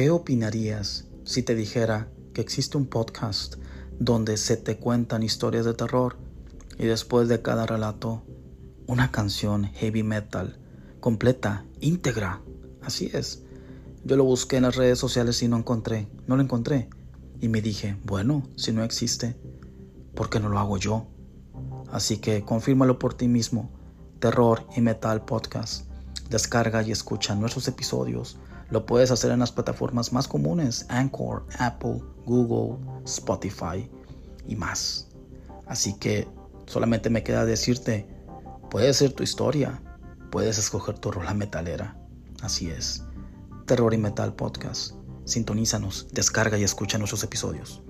¿Qué opinarías si te dijera que existe un podcast donde se te cuentan historias de terror y después de cada relato una canción heavy metal completa, íntegra? Así es. Yo lo busqué en las redes sociales y no encontré, no lo encontré. Y me dije, bueno, si no existe, ¿por qué no lo hago yo? Así que confírmalo por ti mismo. Terror y Metal Podcast. Descarga y escucha nuestros episodios. Lo puedes hacer en las plataformas más comunes, Anchor, Apple, Google, Spotify y más. Así que solamente me queda decirte, puede ser tu historia, puedes escoger tu rola metalera. Así es. Terror y Metal Podcast. Sintonízanos, descarga y escucha nuestros episodios.